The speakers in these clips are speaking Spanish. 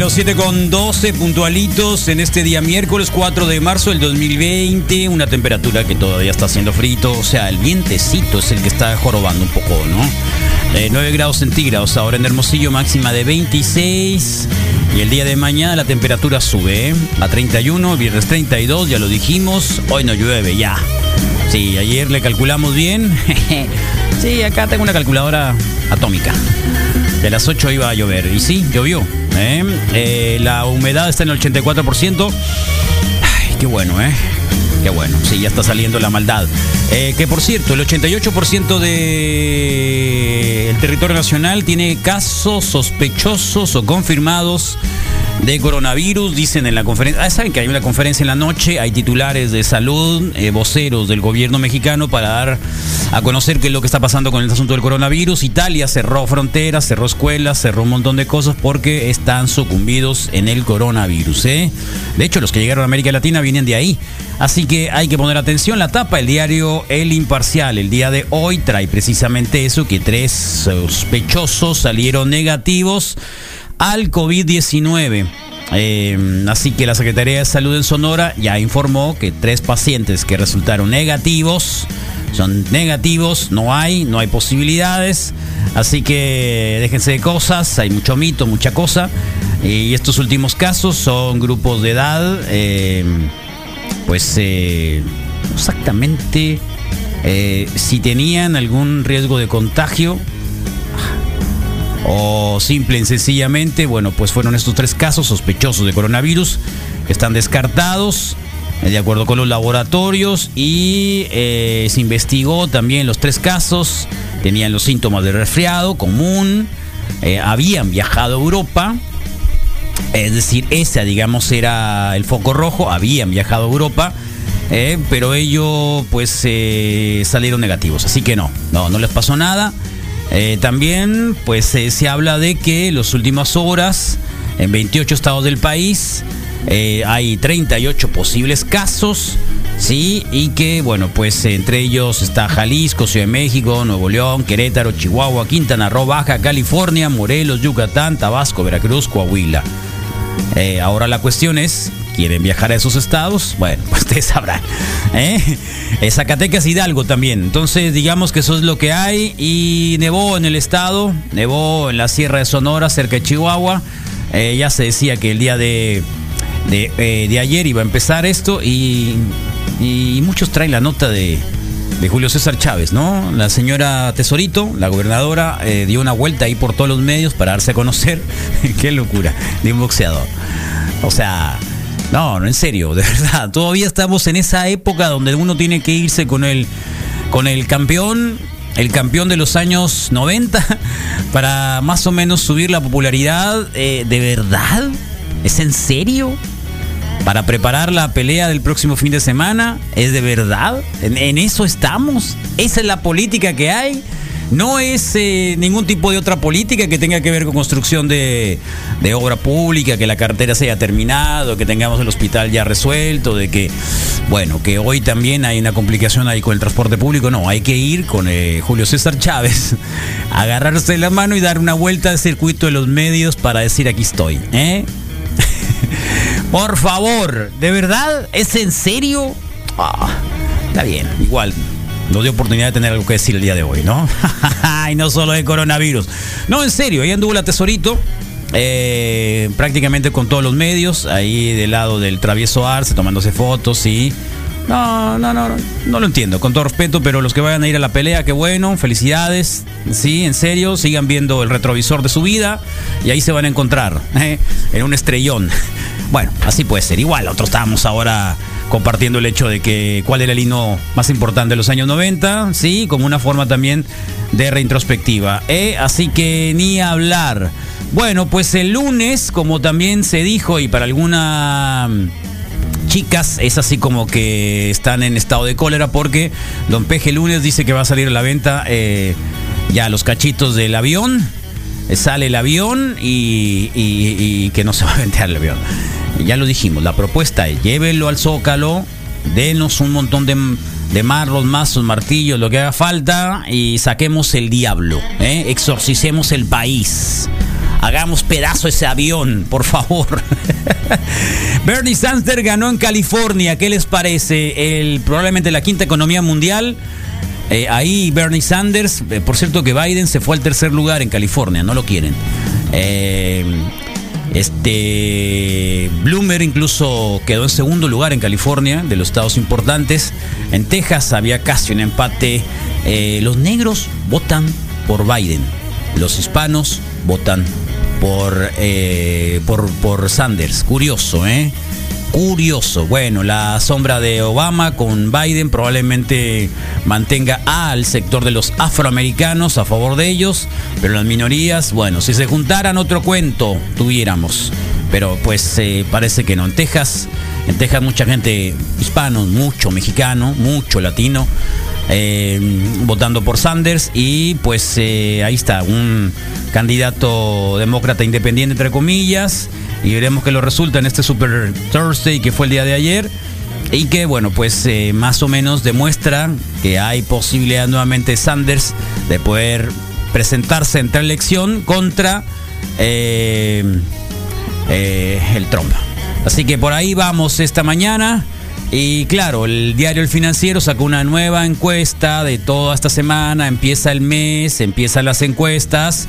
Bueno, 7 con 12 puntualitos en este día miércoles 4 de marzo del 2020. Una temperatura que todavía está haciendo frito. O sea, el vientecito es el que está jorobando un poco, ¿no? Eh, 9 grados centígrados ahora en Hermosillo, máxima de 26. Y el día de mañana la temperatura sube ¿eh? a 31, viernes 32, ya lo dijimos. Hoy no llueve, ya. Sí, ayer le calculamos bien. sí, acá tengo una calculadora atómica. De las 8 iba a llover. Y sí, llovió. ¿Eh? Eh, la humedad está en el 84%. Ay, qué bueno, ¿eh? Qué bueno. Sí, ya está saliendo la maldad. Eh, que por cierto, el 88% del territorio nacional tiene casos sospechosos o confirmados de coronavirus, dicen en la conferencia. Ah, saben que hay una conferencia en la noche, hay titulares de salud, eh, voceros del gobierno mexicano para dar a conocer qué es lo que está pasando con el asunto del coronavirus. Italia cerró fronteras, cerró escuelas, cerró un montón de cosas porque están sucumbidos en el coronavirus. ¿eh? De hecho, los que llegaron a América Latina vienen de ahí. Así que hay que poner atención. La tapa, el diario El Imparcial, el día de hoy trae precisamente eso, que tres sospechosos salieron negativos al COVID-19. Eh, así que la Secretaría de Salud en Sonora ya informó que tres pacientes que resultaron negativos son negativos, no hay, no hay posibilidades. Así que déjense de cosas, hay mucho mito, mucha cosa. Y estos últimos casos son grupos de edad, eh, pues eh, exactamente eh, si tenían algún riesgo de contagio o simple y sencillamente, bueno, pues fueron estos tres casos sospechosos de coronavirus que están descartados de acuerdo con los laboratorios y eh, se investigó también los tres casos, tenían los síntomas de resfriado común, eh, habían viajado a Europa, es decir, ese digamos era el foco rojo, habían viajado a Europa. eh, pero ellos pues salieron negativos, así que no, no, no les pasó nada. Eh, también pues eh, se habla de que en las últimas horas en 28 estados del país eh, hay 38 posibles casos, ¿sí? Y que, bueno, pues entre ellos está Jalisco, Ciudad de México, Nuevo León, Querétaro, Chihuahua, Quintana Roo, Baja, California, Morelos, Yucatán, Tabasco, Veracruz, Coahuila. Ahora la cuestión es, ¿quieren viajar a esos estados? Bueno, pues ustedes sabrán. ¿eh? Zacatecas, Hidalgo también. Entonces, digamos que eso es lo que hay. Y nevó en el estado, nevó en la Sierra de Sonora, cerca de Chihuahua. Eh, ya se decía que el día de, de, eh, de ayer iba a empezar esto y, y muchos traen la nota de, de Julio César Chávez, ¿no? La señora Tesorito, la gobernadora, eh, dio una vuelta ahí por todos los medios para darse a conocer. Qué locura, de un boxeador. O sea, no, no, en serio, de verdad. Todavía estamos en esa época donde uno tiene que irse con el, con el campeón, el campeón de los años 90, para más o menos subir la popularidad. Eh, ¿De verdad? ¿Es en serio? para preparar la pelea del próximo fin de semana. ¿Es de verdad? ¿En, en eso estamos? ¿Esa es la política que hay? No es eh, ningún tipo de otra política que tenga que ver con construcción de, obra pública, que la cartera se haya terminado, que tengamos el hospital ya resuelto, de que, bueno, que hoy también hay una complicación ahí con el transporte público. No, hay que ir con eh, Julio César Chávez, agarrarse la mano y dar una vuelta al circuito de los medios para decir aquí estoy. ¿eh? Por favor, ¿de verdad? ¿Es en serio? Ah, está bien, igual. Nos dio oportunidad de tener algo que decir el día de hoy, ¿no? y no solo de coronavirus. No, en serio, ahí anduvo la tesorito. eh, prácticamente con todos los medios, ahí del lado del travieso Arce, tomándose fotos y. No, no, no, no, no lo entiendo, con todo respeto, pero los que vayan a ir a la pelea, qué bueno, felicidades, sí, en serio, sigan viendo el retrovisor de su vida y ahí se van a encontrar, ¿eh? en un estrellón. Bueno, así puede ser. Igual, nosotros estábamos ahora compartiendo el hecho de que cuál era el himno más importante de los años 90, sí, como una forma también de reintrospectiva. ¿eh? Así que ni hablar. Bueno, pues el lunes, como también se dijo, y para alguna chicas es así como que están en estado de cólera porque Don Peje lunes dice que va a salir a la venta eh, ya los cachitos del avión. Sale el avión y, y- y que no se va a vender el avión. Ya lo dijimos, la propuesta es llévelo al zócalo, denos un montón de, de marros, mazos, martillos, lo que haga falta y saquemos el diablo, ¿eh? exorcicemos el país. Hagamos pedazo ese avión, por favor. Bernie Sanders ganó en California. ¿Qué les parece? El, probablemente la quinta economía mundial. Eh, ahí Bernie Sanders, eh, por cierto que Biden se fue al tercer lugar en California, no lo quieren. Eh, este Bloomer incluso quedó en segundo lugar en California, de los estados importantes. En Texas había casi un empate. Eh, los negros votan por Biden, los hispanos votan por, eh, por, por Sanders. Curioso, ¿eh? Curioso. Bueno, la sombra de Obama con Biden probablemente mantenga al sector de los afroamericanos a favor de ellos, pero las minorías, bueno, si se juntaran otro cuento, tuviéramos. Pero pues eh, parece que no. En Texas, en Texas mucha gente hispano, mucho mexicano, mucho latino. eh, votando por Sanders y pues eh, ahí está, un candidato demócrata independiente entre comillas y veremos qué lo resulta en este Super Thursday que fue el día de ayer y que bueno pues eh, más o menos demuestra que hay posibilidad nuevamente de Sanders de poder presentarse en elección contra eh, eh, el Trump. Así que por ahí vamos esta mañana. Y claro, el diario El Financiero sacó una nueva encuesta de toda esta semana. Empieza el mes, empiezan las encuestas.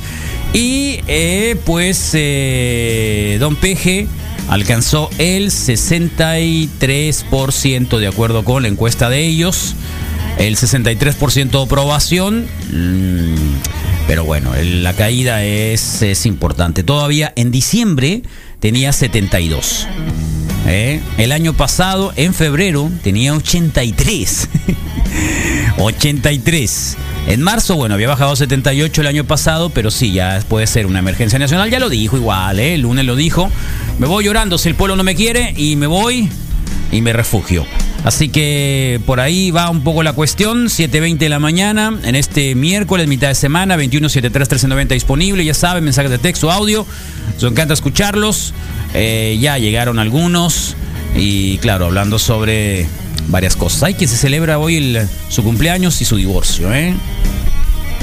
Y eh, pues eh, Don Peje alcanzó el 63% de acuerdo con la encuesta de ellos. El 63% de aprobación. mm, pero bueno, la caída es, es importante. Todavía en diciembre tenía 72. ¿Eh? El año pasado, en febrero, tenía 83. 83. En marzo, bueno, había bajado a 78 el año pasado, pero sí, ya puede ser una emergencia nacional. Ya lo dijo igual, ¿eh? el lunes lo dijo. Me voy llorando si el pueblo no me quiere y me voy y me refugio. Así que por ahí va un poco la cuestión. 7.20 de la mañana, en este miércoles, mitad de semana, 21.73.1390 disponible. Ya saben, mensajes de texto, audio. Nos encanta escucharlos. Eh, ya llegaron algunos. Y claro, hablando sobre varias cosas. Hay quien se celebra hoy el- su cumpleaños y su divorcio, ¿eh?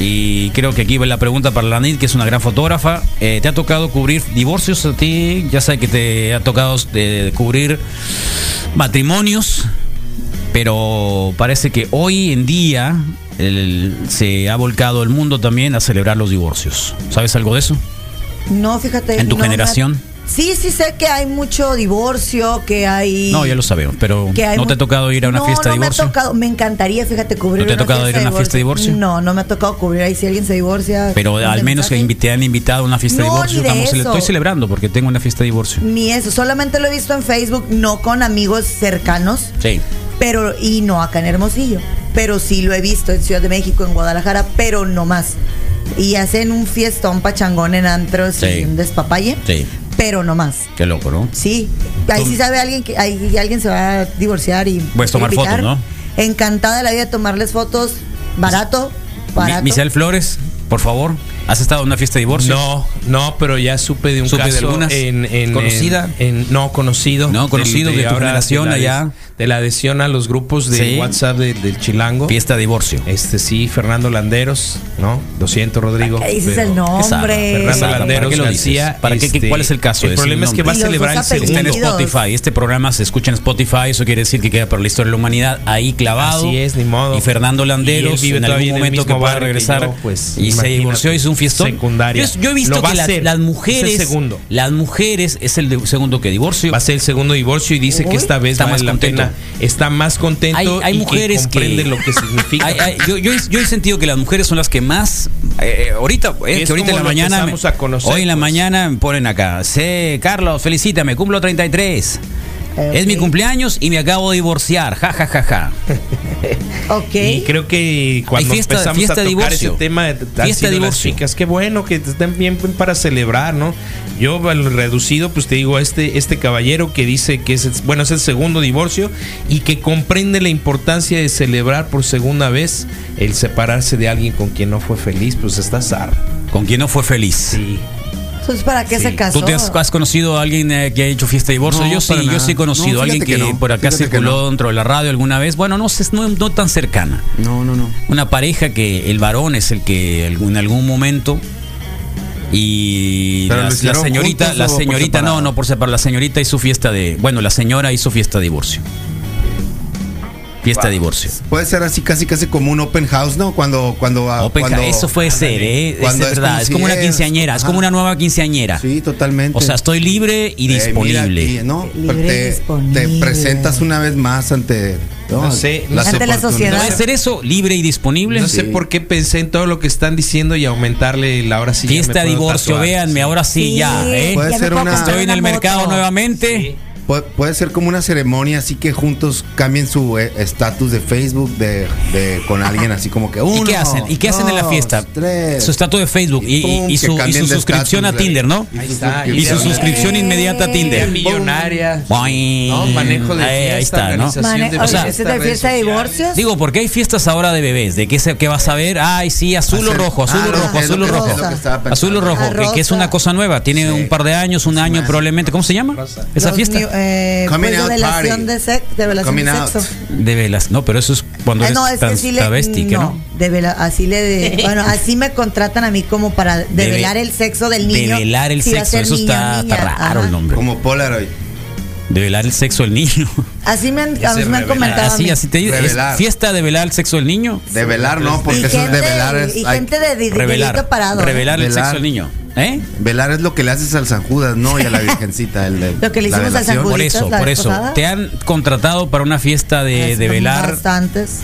Y creo que aquí va la pregunta para la NID, que es una gran fotógrafa. Eh, ¿Te ha tocado cubrir divorcios a ti? Ya sé que te ha tocado eh, cubrir matrimonios, pero parece que hoy en día el- se ha volcado el mundo también a celebrar los divorcios. ¿Sabes algo de eso? No, fíjate. ¿En tu no generación? Sí, sí sé que hay mucho divorcio, que hay... No, ya lo sabemos, pero que ¿no te ha tocado ir a una No, fiesta de no divorcio? me ha tocado, me encantaría, fíjate, cubrir ¿No te ha tocado ir a una fiesta de divorcio? No, no me ha tocado cubrir ahí si alguien se divorcia. Pero al menos que te han invitado a una fiesta de No, divorcio. Estamos eso. estoy celebrando porque tengo una fiesta de divorcio. Ni eso, solamente lo he visto en Facebook, no con amigos cercanos, Sí. pero y no acá en Hermosillo. Pero sí lo he visto en Ciudad de México, en Guadalajara, pero no más. Y hacen un fiestón pachangón en antros Sí. y un despapalle, Sí. Pero no más. Qué loco, ¿no? Sí, ahí sí sabe alguien que ahí alguien se va a divorciar y Puedes tomar invitar. fotos, ¿no? Encantada de la vida de tomarles fotos barato barato. Misael Flores, por favor, ¿has estado en una fiesta de divorcio? No, no, pero ya supe de un ¿Supe de caso algunas? en, en- ¿Conocida? en- en- no conocido, No, conocido de tu ahora generación de allá. De la adhesión a los grupos de Sí. WhatsApp de- del Chilango. Fiesta de divorcio. Este sí, Fernando Landeros, ¿no? Lo siento, Rodrigo. ¿Qué dices el nombre? Fernando ¿Para Landeros qué lo García. dices? ¿Para qué- este, ¿Cuál es el caso? El Es el problema es que va a celebrar el Está en segundo. apellidos. Spotify. Este programa se escucha en Spotify. Eso quiere decir que queda para la historia de la humanidad ahí clavado. Así es, ni modo. Y Fernando Landeros vive en algún en el momento que mismo pueda que regresar yo, pues, y se divorció, hizo un fiestón. Secundaria. Yo, yo he visto que las, las Es el mujeres, segundo. las mujeres es el de- segundo que divorcio. Va a ser el segundo divorcio y dice Uy. que esta vez Está más la contento. pena. Está más contento Hay, hay y mujeres que comprende que lo que significa. Hay- yo, yo he- yo he sentido que las mujeres son las que más eh, ahorita eh, Es que ahorita en la mañana a conocer, hoy en la pues. mañana me ponen acá sí Carlos felicítame cumplo 33 Es mi cumpleaños y me acabo de divorciar ja ja ja ja Ok. Y creo que cuando fiesta- empezamos fiesta a tocar divorcio. ese tema, Fiesta divorcio. chicas, qué bueno que estén bien para celebrar, ¿no? Yo al reducido, pues te digo, este, este caballero que dice que es, el- bueno, es el segundo divorcio y que comprende la importancia de celebrar por segunda vez el separarse de alguien con quien no fue feliz, pues está zar. con quien no fue feliz Sí. Entonces, ¿para qué Sí. se casó? ¿Tú te has, has conocido a alguien eh, que ha hecho fiesta de divorcio? No, yo sí, yo sí he conocido No, a alguien que, fíjate que no, por acá circuló no. dentro de la radio alguna vez. Bueno, no sé, no, no tan cercana. No, no, no. Una pareja que el varón es el que en algún momento y Pero la, señorita, la señorita, no, separado? no por separar, la señorita hizo fiesta de, bueno, la señora hizo fiesta de divorcio. Fiesta de divorcio. Puede ser así casi casi como un open house, ¿no? Cuando cuando ah, Open cuando- eso puede ser, ¿eh? Es Cuando de es verdad, como es como una quinceañera, es como una nueva quinceañera. Sí, totalmente. O sea, estoy libre y Eh, mira disponible. aquí, ¿no? Libre y te, disponible. te presentas una vez más ante No sé, no sé. La sociedad. ¿Puede ser eso? ¿Libre y disponible? No sé por qué pensé en todo lo que están diciendo y aumentarle la hora sí. ya me Fiesta divorcio, tatuar, véanme, ahora sí, ya, ¿eh? Puede ya ser una- Estoy en el mercado nuevamente. Puede, puede ser como una ceremonia así que juntos cambien su eh, estatus de Facebook de, de- con alguien así como que uno, ¿Y qué hacen? ¿Y qué hacen en la fiesta? tres. Su estatus de Facebook y, y- pum, y que su, y suscripción a Tinder, ¿no? y su Ahí está, Y su suscripción. inmediata a Tinder. millonaria. Boing. No, manejo de fiesta, ahí está, ¿no? organización Mane- de o sea, fiesta, ¿es de fiesta de divorcios? Digo, porque hay fiestas ahora de bebés. ¿De qué, se, qué vas a ver? Ay, sí, azul o rojo, azul Ah, o rojo, azul o que- rojo. que. Azul o rojo, que, que es una cosa nueva. Tiene un par de años, un año probablemente. ¿Cómo se llama? Esa fiesta. Eh, Coming pues, out revelación party. de sexo, revelación Coming de out. sexo. De velas. No, pero eso es cuando eres no, es que sí le, travesti, ¿qué no? de vela- así le de- bueno, así me contratan a mí como para develar el sexo del niño. Develar el si sexo, eso niño está, o está niña. raro Ajá. el nombre. como Polaroid. Develar el sexo del niño. Así me han, Ese a mí me han revelar. comentado. a Así, mí. así te dice. ¿Es Revelar. fiesta de velar el sexo del niño? De velar, no, porque y eso es gente, de velar. Es, y gente de, de, de Revelar. parado. ¿eh? Revelar el sexo del niño. ¿Eh? velar es lo que le haces al San Judas, no, y a la Virgencita. El, de- Lo que le la hicimos al San velación. Por eso, la por eso. ¿Te han contratado para una fiesta de, de velar Bastantes.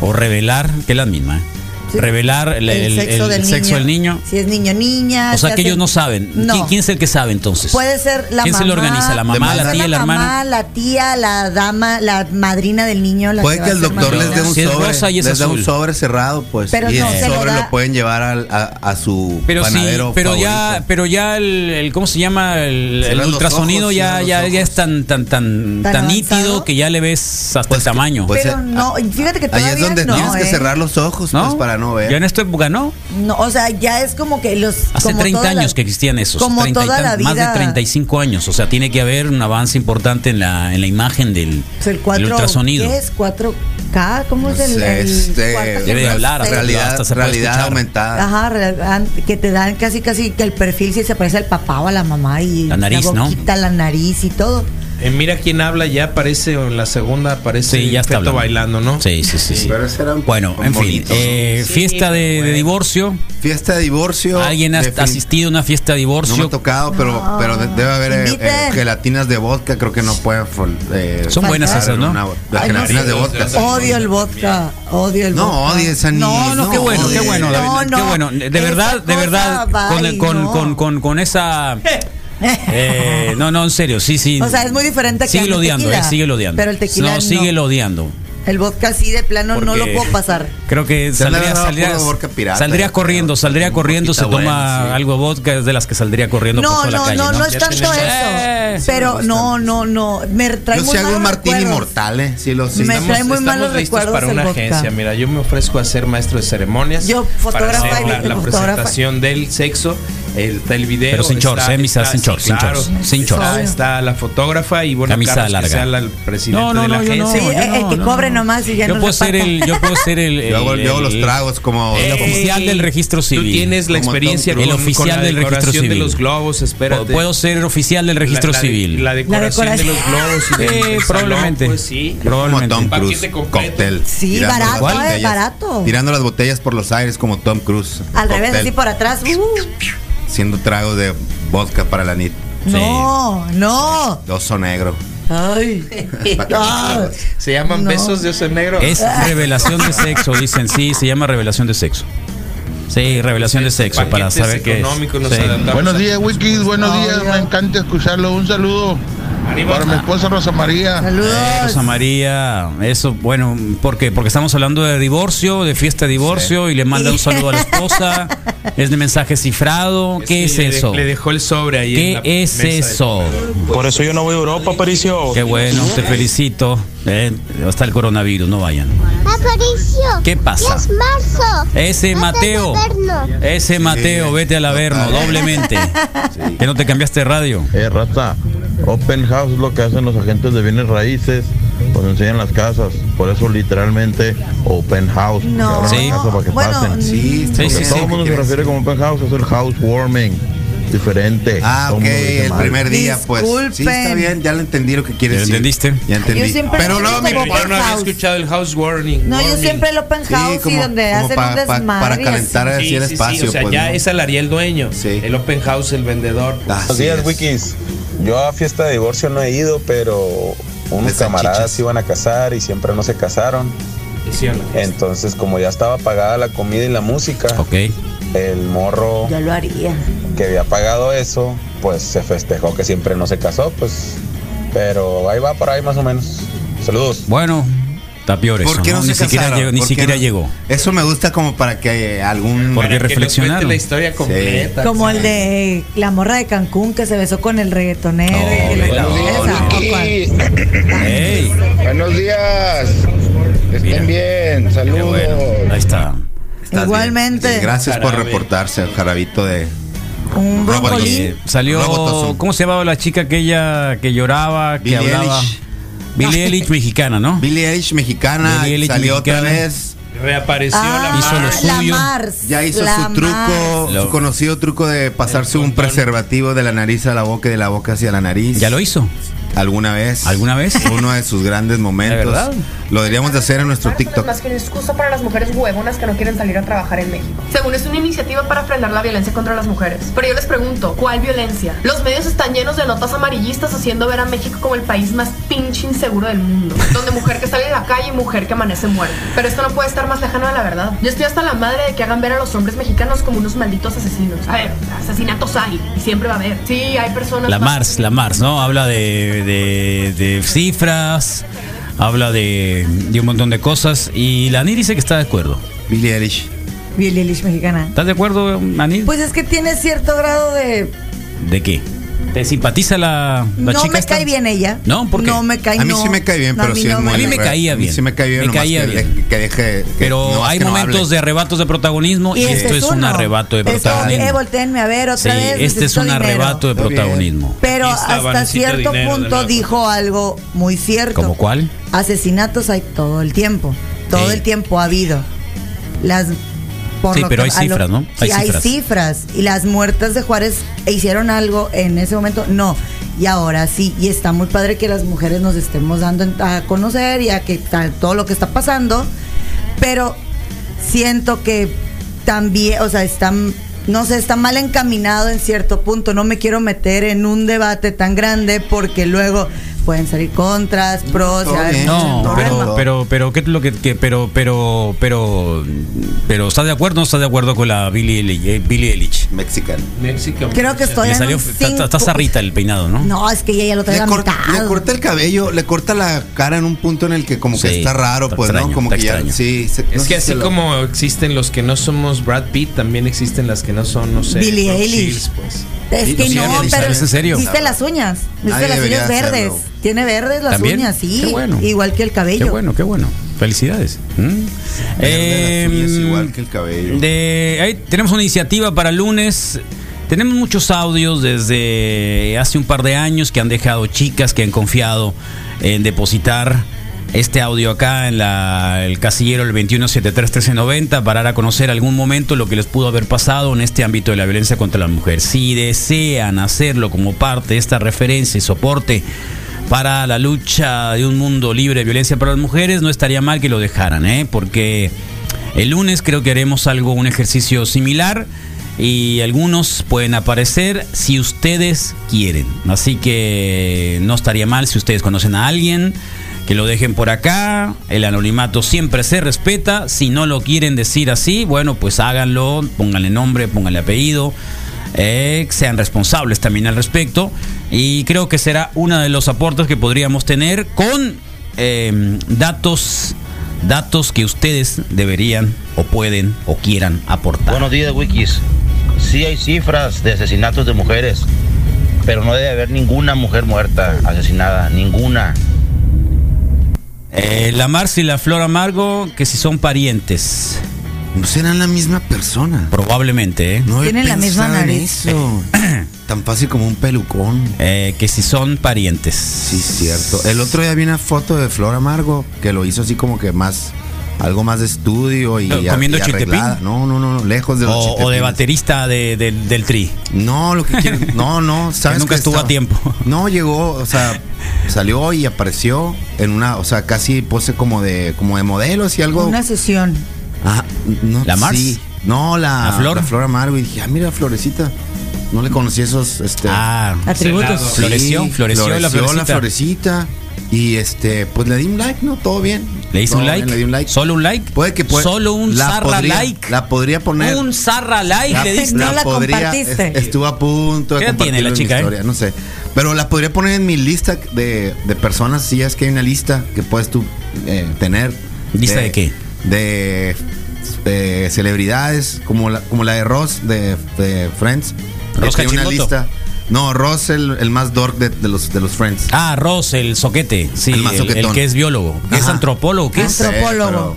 o revelar? Que es la misma. Sí. Revelar el, el- el- el sexo del niño. Si es niño, niña. O sea se que ellos no saben. No. ¿Quién, quién es el que sabe entonces? Puede ser la ¿Quién mamá. se lo organiza? ¿La mamá, la tía, la mamá, hermana? la tía, la dama, la madrina del niño. La Puede que el doctor les dé un Si es sobre, rosa y es les da un sobre cerrado, pues, Pero y no, ese se lo sobre da- lo pueden llevar al- a, a su Pero sí, panadero pero ya, pero ya el, el- ¿cómo se llama? El, ultrasonido ojos, ya, ya, ya es tan, tan, tan, ¿Tan nítido que ya le ves hasta Pues el tamaño. pues, Pero eh, no, fíjate que Ahí todavía es donde tienes que ¿eh? cerrar los ojos, ¿No? pues, para no ver. Ya en esta época no. No, o sea, ya es como que los. Hace como 30 toda la- años que existían esos. Como 30 y toda la vida. Más de 35 años. O sea, tiene que haber un avance importante en la, en la imagen del pues, el, cuatro, el ultrasonido. ¿Qué es? ¿4K? ¿Cómo es No el, sé, el este, Debe de hablar, no realidad, hasta se realidad aumentada. Ajá, real- que te dan casi casi que el perfil si se parece al papá o a la mamá y La nariz, ¿no? boquita, la nariz y todo. Eh, mira quién habla, ya aparece, o en la segunda aparece Sí, ya está Feto bailando, ¿no? Sí, sí, sí. sí. Pero ese era un- Bueno, en fin. bonito, ¿no? eh, Sí, fiesta de, de bueno. divorcio. Fiesta de divorcio. ¿Alguien ha asistido a una fiesta de No divorcio? me ha tocado, pero, No. pero de- debe haber eh, eh, gelatinas de vodka. Creo que no puede. fol- eh, Son buenas esas, ¿no? una- las Ay, no gelatinas de vodka. Odio el vodka, odio el No, vodka. odies a ni- No, no, qué bueno, qué bueno, David, No, qué no, bueno. De esa verdad, de verdad, con, bye, con, no. con, con, con esa... eh, no, no, en serio, sí, sí. O sea, es muy diferente que Sigue el odiando, tequila. eh, sigue odiando. Pero el tequila No, no. sigue odiando. El vodka así de plano no lo puedo pasar. Creo que Se le ha saldría, dado saldría, puro vodka pirata, saldría yo corriendo, saldría corriendo, se toma bueno, sí. algo de vodka, es de las que saldría corriendo por No, la no, calle. no, no es tanto tenemos- Eh, eso. Pero no, no, no. Me trae Yo muy hago malos un martini recuerdos. mortal, ¿eh? Sí, lo sí. Me Estamos- trae muy malos listos recuerdos para el una vodka. agencia. Mira, yo me ofrezco a ser maestro de ceremonias. Yo, para fotógrafa hacer y la, presentación del sexo. El, está el video. Pero sin está- shorts, ¿eh? Misa, está- sin sí, shorts, sin shorts, sin Está- shorts. Está la fotógrafa y bueno, Camisa Carlos, larga. que sea la- el presidente No, no, de la no, yo no. agencia. Sí, el- el que cobre nomás y ya yo no puedo ser el, yo puedo ser el, Yo hago, el- yo hago los tragos como. el oficial del registro civil. Tú tienes la experiencia El oficial con la del registro decoración civil. de los globos, espérate. Puedo ser oficial del registro La- la de- civil. La decoración, La de los globos. Eh, salón, probablemente. pues, sí. como probablemente. Tom Cruise. Cóctel. Sí, barato, eh, barato. Tirando las botellas por los aires como Tom Cruise. Al revés, así por atrás. Uh, Siendo tragos de vodka para la nit. no, no. Oso negro. Ay. Se llaman No. besos de oso negro. Es revelación de sexo, dicen. Sí, se llama revelación de sexo. Sí, revelación de sexo, para saber qué es. Sí. Buenos días, Wikis. Buenos días. Me encanta escucharlo. Un saludo. Para mi esposa Rosa María. Saludos. Rosa María, eso, bueno, ¿por qué? Porque estamos hablando de divorcio, de fiesta de divorcio, y le manda un saludo a la esposa, es de mensaje cifrado, ¿qué es Sí, eso? Le dejó el sobre ahí. en la ¿Qué es mesa eso? Por eso yo no voy a Europa, Aparicio. Qué bueno, te felicito. Eh, hasta el coronavirus, no vayan. Aparicio. ¿Qué pasa? Es marzo. Ese Vete Mateo, ese Mateo, vete al Averno, doblemente. Que no te cambiaste de radio. Eh, raza. Open house es lo que hacen los agentes de bienes raíces. Cuando enseñan las casas. Por eso, literalmente, open house. No. Sí. para que Bueno, pasen. Sí, Sí, sí, Todo sí. el mundo se refiere como open house, es el housewarming. Diferente. Ah, Todo ok, el mal. primer día, pues. Sí, está Disculpen. bien, ya lo entendí lo que quieres ¿Ya decir. entendiste? Ya entendí. Yo siempre Pero no, mi open no había escuchado el house warning. No, yo siempre el open Sí, house y como- donde como hacen pa- un pa- desmadre. para y calentar así. así Sí, el sí, sí, espacio. o sea, pues, ya ¿no? esa la haría el dueño. Sí. El open house, el vendedor. Así Buenos días, es. Wikis. Yo a fiesta de divorcio no he ido, pero unos camaradas iban a casar y siempre no se casaron. Entonces, como ya estaba pagada la comida y la música, el morro Yo lo haría. que había pagado eso, pues se festejó que siempre no se casó, pues. Pero ahí va por ahí más o menos. Saludos. Bueno, está peor eso, ¿Por qué no, ¿no? se Ni siquiera llegó. Ni ¿Por qué siquiera no? llegó. Eso me gusta como para que algún. Porque cuente la historia completa. Como Sí. el de la morra de Cancún que se besó con el reggaetonero. No, y. ¡Ey! Buenos días. Mira. Estén bien. Saludos. bueno. Ahí está. Bien. Igualmente. Gracias por reportarse, el jarabito de. Un Robert brócoli. Lee. Eh, salió. Robotoso. ¿Cómo se llamaba la chica aquella que lloraba, que Billie hablaba? Billie Eilish mexicana, ¿no? Billie Eilish mexicana. Billie Eilish salió mexicana. otra vez. Reapareció Ah, la Hizo lo suyo. Mars. Ya hizo la su truco, Mars. Su conocido truco de pasarse un preservativo de la nariz a la boca y de la boca hacia la nariz. ¿Ya lo hizo? ¿Alguna vez? ¿Alguna vez? Uno de sus grandes momentos. ¿De verdad? Lo deberíamos de hacer en nuestro TikTok. más que una excusa para las mujeres huevonas que no quieren salir a trabajar en México. Según es una iniciativa para frenar la violencia contra las mujeres. Pero yo les pregunto, ¿cuál violencia? Los medios están llenos de notas amarillistas haciendo ver a México como el país más pinche inseguro del mundo. Donde mujer que sale a la calle y mujer que amanece muerta. Pero esto no puede estar más lejano de la verdad. Yo estoy hasta la madre de que hagan ver a los hombres mexicanos como unos malditos asesinos. A ver, asesinatos hay y siempre va a haber. Sí, hay personas... La más- Mars, la Mars, ¿no? Habla de, de, de cifras, habla de, de un montón de cosas. Y la Ani dice que está de acuerdo. Billie Eilish. Billie Eilish mexicana. ¿Estás de acuerdo, Ani? Pues es que tiene cierto grado de. ¿De qué? ¿Te simpatiza la, la no chica me esta? cae bien ella. No, ¿por qué? No me cae A mí no. sí me cae bien, No, pero sí no es muy A mí me caía A mí bien. sí me cae bien, Me caía que, bien. de- que deje. que- Pero hay momentos de arrebatos de protagonismo y, este esto es un arrebato de Esto, protagonismo. eh, volteenme a ver otra sí, vez. este es un dinero. arrebato de protagonismo. Pero hasta cierto punto dijo algo muy cierto. ¿Como cuál? Asesinatos hay todo el tiempo. Todo el tiempo ha habido. Las por Sí, lo pero hay a lo- cifras, ¿no? Sí, Hay hay cifras. cifras. Y las muertas de Juárez hicieron algo en ese momento. No. Y ahora sí. Y está muy padre que las mujeres nos estemos dando a conocer y a que tal- todo lo que está pasando. Pero siento que también, o sea, están, no sé, está mal encaminado en cierto punto. No me quiero meter en un debate tan grande porque luego pueden salir contras, pros. ver, bien. No, No, pero, no. pero, pero, ¿qué es lo que, que- pero, pero, pero, pero, ¿estás de acuerdo o no estás de acuerdo con la Billie Eilish? eh, Billie Eilish? Mexican. México. Creo que estoy Le salió, está, está- está zarrita el peinado, ¿no? No, es que ella ya lo trae Le, a la cor- mitad. le corta el cabello, le corta la cara en un punto en el que como que Sí, está raro, está pues, extraño, ¿no? Como está que ya. Sí, se- Es que así lo- como existen los que no somos Brad Pitt, también existen las que no son, no sé. Billie Eilish. Shields, pues. Es que no, pero ¿es en serio? viste las uñas, viste las uñas verdes. hacerlo. Tiene verdes las ¿También? uñas, sí. Qué bueno. Igual que el cabello. Qué bueno, qué bueno. Felicidades. ¿Mm? Verde las uñas Em, igual que el cabello. de- ahí tenemos una iniciativa para lunes. Tenemos muchos audios desde hace un par de años que han dejado chicas que han confiado en depositar este audio acá en la- el casillero el 2173-1390 para dar a conocer algún momento lo que les pudo haber pasado en este ámbito de la violencia contra la mujer. Si desean hacerlo como parte de esta referencia y soporte para la lucha de un mundo libre de violencia para las mujeres, no estaría mal que lo dejaran, ¿eh? porque el lunes creo que haremos algo, un ejercicio similar y algunos pueden aparecer si ustedes quieren. Así que no estaría mal si ustedes conocen a alguien que lo dejen por acá. El anonimato siempre se respeta. Si no lo quieren decir así, bueno, pues háganlo, pónganle nombre, pónganle apellido. Eh, sean responsables también al respecto. Y creo que será uno de los aportes que podríamos tener con eh, datos, datos que ustedes deberían o pueden o quieran aportar. Buenos días, Wikis. Sí hay cifras de asesinatos de mujeres, pero no debe haber ninguna mujer muerta asesinada, ninguna. Eh, la Marcia y la Flor Amargo, que si son parientes. No serán la misma persona. Probablemente, ¿eh? No Tienen la misma nariz. eso. Tan fácil como un pelucón. Eh, que si son parientes. Sí, cierto. El otro día vi una foto de Flor Amargo que lo hizo así como que más. Algo más de estudio y, ¿Comiendo y chiltepín? No, no, no, lejos de los O, o de baterista de- del- del tri. No, lo que quiero. No, no, sabes nunca estuvo a tiempo. No, llegó, o sea, salió y apareció en una, o sea, casi pose como de, como de modelo, así algo. Una sesión. Ah, no, ¿La Mars? sí. No, la, ¿La Flor? La Flor Amargo. Y dije, ah, mira, Florecita. No le conocí esos, este. Ah, Atributos. sí, floreció, floreció la florecita. florecita. Y este, pues le di un like, ¿no? Todo bien. ¿Le hice un bien, like? Le di un like. ¿Solo un like? Puede que puede, Solo un la zarra podría- like. La podría poner. Un zarra like La- le diste. No la podría- compartiste. est- Estuvo a punto de ¿Qué tiene la en mi chica, eh? historia, no sé. Pero la podría poner en mi lista de, de personas, si es que hay una lista que puedes tú eh, tener. ¿Lista de qué? De, de celebridades, como la, como la de Ross de, de Friends. ¿Ross Que tiene una lista. No, Ross el, el más dork de, de los, de los Friends. Ah, Ross, el soquete. Sí, El más el, el que es biólogo. que ¿Es antropólogo? Sé, Antropólogo. pero,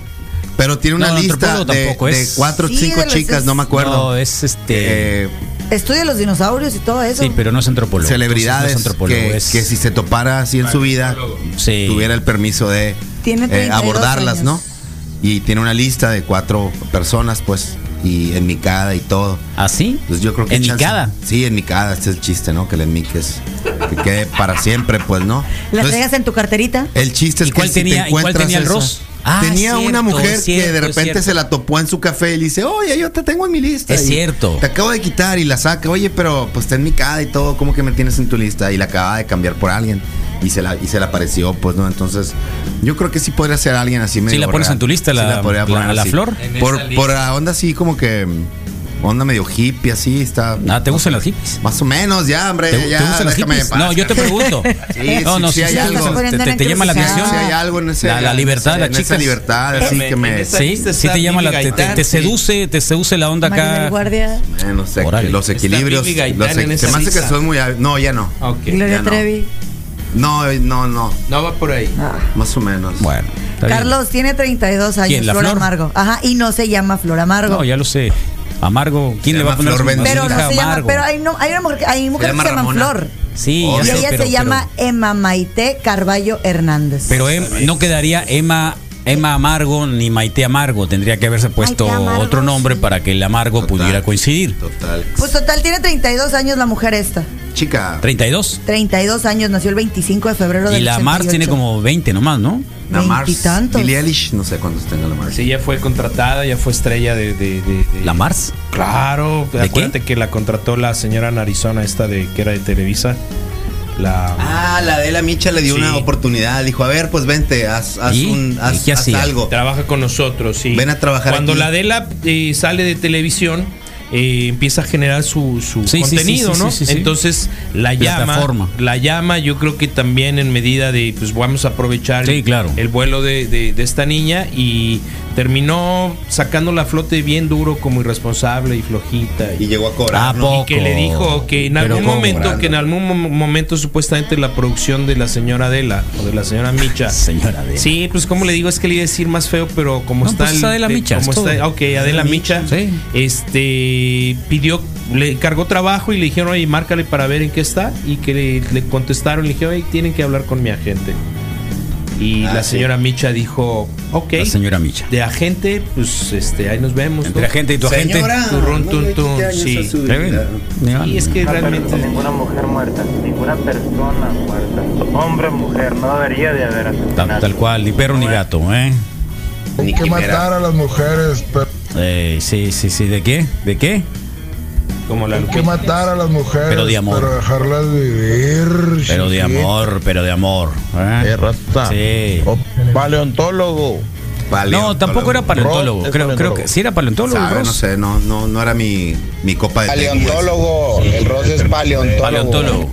pero tiene una No, lista de, cuatro o Sí, cinco chicas, no me acuerdo. No, es este. Eh, Estudia los dinosaurios y todo eso. sí, pero no es antropólogo. celebridades Entonces no es antropólogo, que, es- que si se topara así en su vida Sí. tuviera el permiso de Tiene eh, 32 abordarlas, años. ¿no? Y tiene una lista de cuatro personas, pues, y enmicada y todo. ¿Así? Pues yo creo que chance- ¿Enmicada? Sí, enmicada, este es el chiste, ¿no? Que la enmiques, que quede para siempre, pues, ¿no? ¿La traigas en tu carterita? el chiste es ¿Y cuál que si te tenía- y cuál encuentras tenía el Ross? Ah, tenía una mujer que de repente se la topó en su café y le dice, oye, yo te tengo en mi lista. Es Y cierto. Te acabo de quitar y la saca, oye, pero pues está en mi cara y todo, ¿cómo que me tienes en tu lista? Y la acaba de cambiar por alguien. Y se la, y se la apareció, pues, ¿no? Entonces, yo creo que sí podría ser alguien así medio. ¿Sí la pones en tu lista, Sí la- podría la- poner la así. flor? Por, por la onda así como que. Onda medio hippie, así está. Ah, ¿te gustan las hippies? Más o menos, ya, hombre. ¿Te, ya, te gustan las hippies? paz, No, yo te pregunto. Sí, no, sí, no, sí si hay te- algo. te, te- te llama la Sí, atención. sí hay algo en ese. La, la libertad de las en esa chicas. libertad, así que me. Sí, sí te llama la te, te- Gaitán, te sí. seduce, te seduce la onda Maribel acá. Guardia, Eh, no sé, los equilibrios. Los se me hace que soy muy. No, ya no. Gloria no. Trevi. No, eh, no, no. No va por ahí. Más o menos. Bueno. Carlos tiene 32 años, ¿Quién, la Flor, Flor? Amargo. Ajá, y no se llama Flor Amargo. No, ya lo sé. Amargo. ¿Quién Se le va a poner Flor su- pero no se llama, Amargo? pero hay, no, hay, una mujer, hay mujeres que se llaman Ramona. Flor. Sí, Oh, ya Y ella pero- se llama pero- Emma Maite Carballo Hernández. Pero em- no quedaría Emma Emma Amargo ni Maite Amargo. Tendría que haberse puesto Amargo, otro nombre sí. para que el Amargo Total. pudiera coincidir. Total. Pues total, tiene 32 años la mujer esta. Chica. 32. 32 años, nació el 25 de febrero Y del la Mars 88. tiene como 20 nomás, ¿no? La Mars. Veintitantos. Billie Eilish, no sé cuántos tenga la Mars. Sí, ya fue contratada, ya fue estrella de. de- de- de- ¿La Mars? Claro, ¿De acuérdate que la contrató la señora en Arizona, esta de que era de Televisa. La, Ah, la de la Micha le dio Sí. una oportunidad. Dijo, a ver, pues vente, haz, haz, ¿Y? un, haz, algo. Trabaja con nosotros, sí. Ven a trabajar Cuando aquí. la Adela eh, sale de televisión, eh, empieza a generar su, su Sí, contenido, sí, sí, ¿no? sí, sí, sí. Entonces la llama, Plataforma. la llama, yo creo que también en medida de, pues vamos a aprovechar Sí, claro. el vuelo de, de- de esta niña y terminó sacando la flote bien duro como irresponsable y flojita. Y llegó a cobrar. ¿A ¿no? poco? Y que le dijo que en Pero algún momento, que en algún mo- momento supuestamente la producción de la señora Adela o de la señora Micha. Señora Adela. Sí, pues como le digo, es que le iba a decir más feo, pero como No, está pues es Adela de- Micha, como es está, todo. ok, Adela Micha, Sí. este pidió, le cargó trabajo y le dijeron, oye, márcale para ver en qué está. Y que le, le contestaron, le dijeron, oye, tienen que hablar con mi agente. Y Ah, la sí. señora Micha dijo, ok. La señora Micha. De agente, pues este, ahí nos vemos. Entre ¿no? agente y tu agente. No tun, tun, sí. Y es que realmente. ninguna mujer muerta, ninguna persona muerta, hombre o mujer, no debería de haber Tal, asesinato. tal cual, ni perro ni gato, ¿eh? Ni que matar a las mujeres, pero Eh, sí, sí, sí. ¿De qué? ¿De qué? Como la hay que matar a las mujeres, Pero de amor. pero dejarlas vivir. Pero de amor, pero de amor. ¿eh? Eh, raza. Sí. O paleontólogo. No, tampoco era paleontólogo. Creo, creo que sí era paleontólogo. Sabe, no sé, no, no, no era mi, mi copa de. Paleontólogo. El Ross es paleontólogo. Paleontólogo.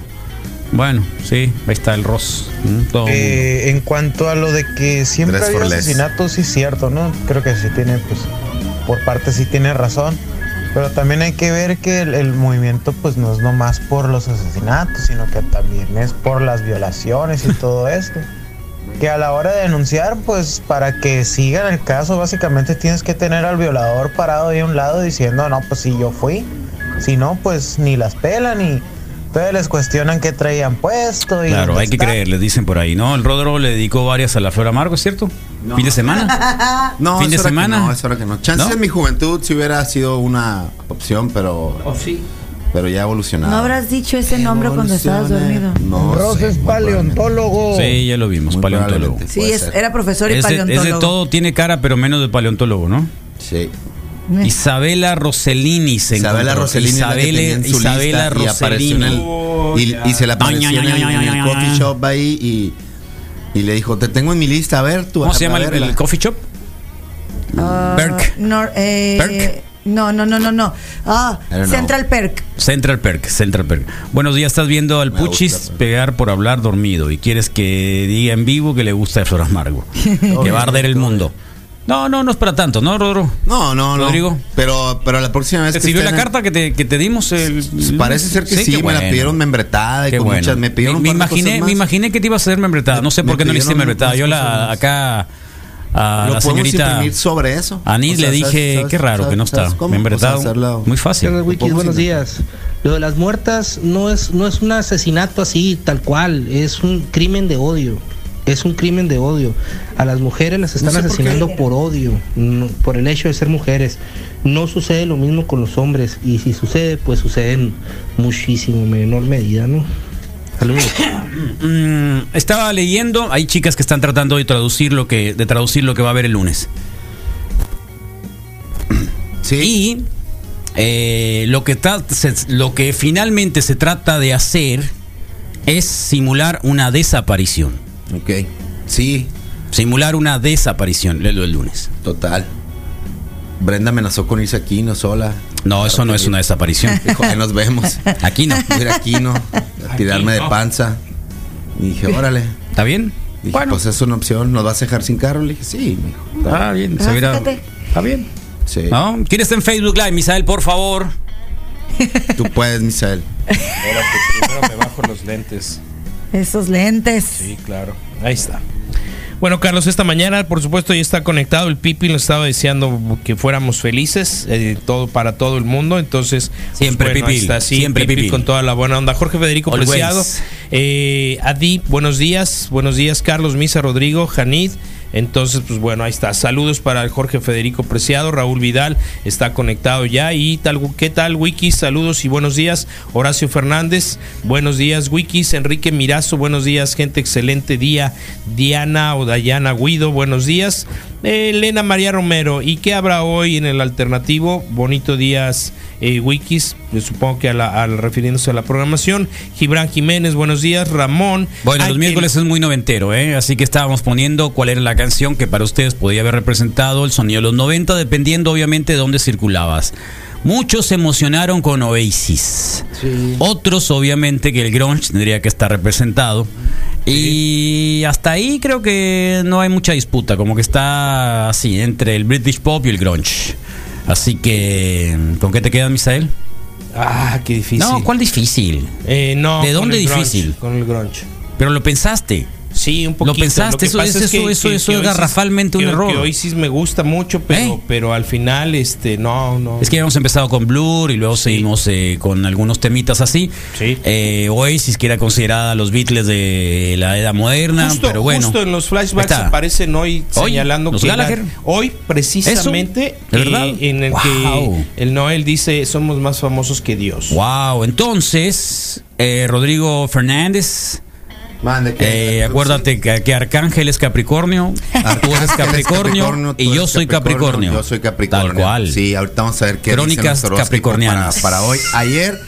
Bueno, sí, ahí está el Ross. Todo. Eh, en cuanto a lo de que siempre hay asesinatos, sí es cierto, ¿no? Creo que sí tiene, pues, por parte sí tiene razón. Pero también hay que ver que el, el movimiento, pues, no es nomás por los asesinatos, sino que también es por las violaciones y todo esto. Que a la hora de denunciar, pues, para que sigan el caso, básicamente tienes que tener al violador parado a un lado diciendo, no, pues, si yo fui. Si no, pues, ni las pelan y... Entonces les cuestionan qué traían puesto y Claro, hay que creer, les dicen por ahí, ¿no? El Rodro le dedicó varias a la Flor Amargo, ¿es ¿Fin de semana? No, ¿Fin de semana? no, es hora que no. Chances ¿No? en mi juventud si hubiera sido una opción, pero, Oh, sí. pero ya ha evolucionado. No habrás dicho ese nombre cuando estabas dormido. No, Ross sé, es paleontólogo. Sí, ya lo vimos, Muy paleontólogo. Sí, es- era profesor y Es de, es paleontólogo. de todo, tiene cara, pero menos de paleontólogo, ¿no? Sí. Isabela Rossellini se Isabela encontró. Rossellini la Isabela, en su Isabela lista y apareció en el- Rossellini. y, y se le apareció en el, en coffee shop ahí y, le dijo, te tengo en mi lista, a ver tú. ¿Cómo a- se llama el, verla". el coffee shop? Ah, Perk. no, eh, Perk. no, no, no, no, no. Ah. Central Perk. Central Perk, Central Perk. Buenos días, estás viendo al Me Puchis pegar por hablar dormido y quieres que diga en vivo que le gusta de Flor Amargo. que va a arder el mundo. No, no, no es para tanto, ¿no, Rodro? No, no, no. Rodrigo. Pero, pero la próxima vez ¿Te que sirvió la carta que te, que te dimos? El, Parece ser que sí, me bueno. la pidieron membretada y Qué con bueno. muchas, me pidieron me, de imaginé, me imaginé que te ibas a hacer membretada. No sé Me por qué no le hiciste pidieron membretada. Yo la acá a Lo la señorita sobre eso. a Anís O sea, le ¿sabes- dije, sabes- qué raro que no está. cómo? Membretado. O sea, hacerlo- Muy fácil. Buenos días. Lo de las muertas no es, no es un asesinato así, tal cual, es un crimen de odio. Es un crimen de odio. A las mujeres las están sé asesinando por, odio, no- por el hecho de ser mujeres. No sucede lo mismo con los hombres. Y si sucede, pues sucede en muchísimo menor medida, ¿no? Saludos. Mm, estaba leyendo, hay chicas que están tratando de traducir lo que, de traducir lo que va a haber el lunes. Sí. Y eh, lo, que tra- se- lo que finalmente se trata de hacer es simular una desaparición. Ok. Sí, Simular una desaparición, el lunes. total. Brenda amenazó con irse aquí, no sola. No, eso no es una desaparición. Dijo, ahí nos vemos. Aquí no. Ir aquí, ¿no? A tirarme de no. panza. Y dije, órale. ¿Está bien? Dije, pues es una opción. ¿Nos vas a dejar sin carro? Le dije, sí, mijo. Está bien. se Ah, fíjate. Está bien. Sí. ¿No? ¿Quién está en Facebook Live? Misael, por favor. Tú puedes, Misael. Espérate, primero me bajo los lentes. Esos lentes. Sí, claro. Ahí está. Bueno, Carlos, esta mañana, por supuesto, ya está conectado. El Pipi nos estaba deseando que fuéramos felices, eh, todo para todo el mundo. Entonces, pues, Siempre bueno, Pipi, está, siempre Pipi Pipi. con toda la buena onda. Jorge Federico Always. Preciado, eh, Adi, buenos días, buenos días, Carlos Misa, Rodrigo, Janid. Entonces, pues bueno, ahí está. Saludos para Jorge Federico Preciado, Raúl Vidal está conectado ya. Y tal, ¿qué tal, Wikis? Saludos y buenos días. Horacio Fernández, buenos días, Wikis. Enrique Mirazo, buenos días, gente, excelente día. Diana o Dayana Guido, buenos días. Elena María Romero, ¿y qué habrá hoy en el alternativo? Bonito días, eh, Wikis, pues supongo que a la- al refiriéndose a la programación. Gibran Jiménez, buenos días. Ramón. Bueno, los miércoles es muy noventero, ¿eh? Así que estábamos poniendo cuál era la canción que para ustedes podía haber representado el sonido de los 90, dependiendo obviamente de dónde circulabas. Muchos se emocionaron con Oasis. Otros, obviamente, que el grunge tendría que estar representado. Y hasta ahí creo que no hay mucha disputa, como que está así, entre el British Pop y el grunge. Así que, ¿con qué te quedas, Misael? Ah, qué difícil. No, ¿cuál difícil? Eh, no, ¿De con dónde grunge, difícil? con el grunge. Pero lo pensaste. Sí, un poquito. Lo pensaste, que eso pasa es- que- eso- eso- que- eso que es garrafalmente un error. Que hoy sí me gusta mucho, pero, pero al final, este, no, no. Es que habíamos empezado con Blur y luego seguimos eh, con algunos temitas así. Eh, Oasis, que era considerada los Beatles de la edad moderna, Justo, pero bueno. justo en los flashbacks está. aparecen hoy, Hoy, señalando que la- Gallagher. hoy precisamente Eso, ¿de eh, verdad? en el Wow. que el Noel dice somos más famosos que Dios. Wow, entonces, eh, Rodrigo Fernández. Eh, acuérdate que, que Arcángel es Capricornio, tú eres Capricornio, y tú yo soy Capricornio. Yo soy Capricornio. Tal cual. Sí, ahorita vamos a ver qué Crónicas capricornianas. Para, para hoy. Ayer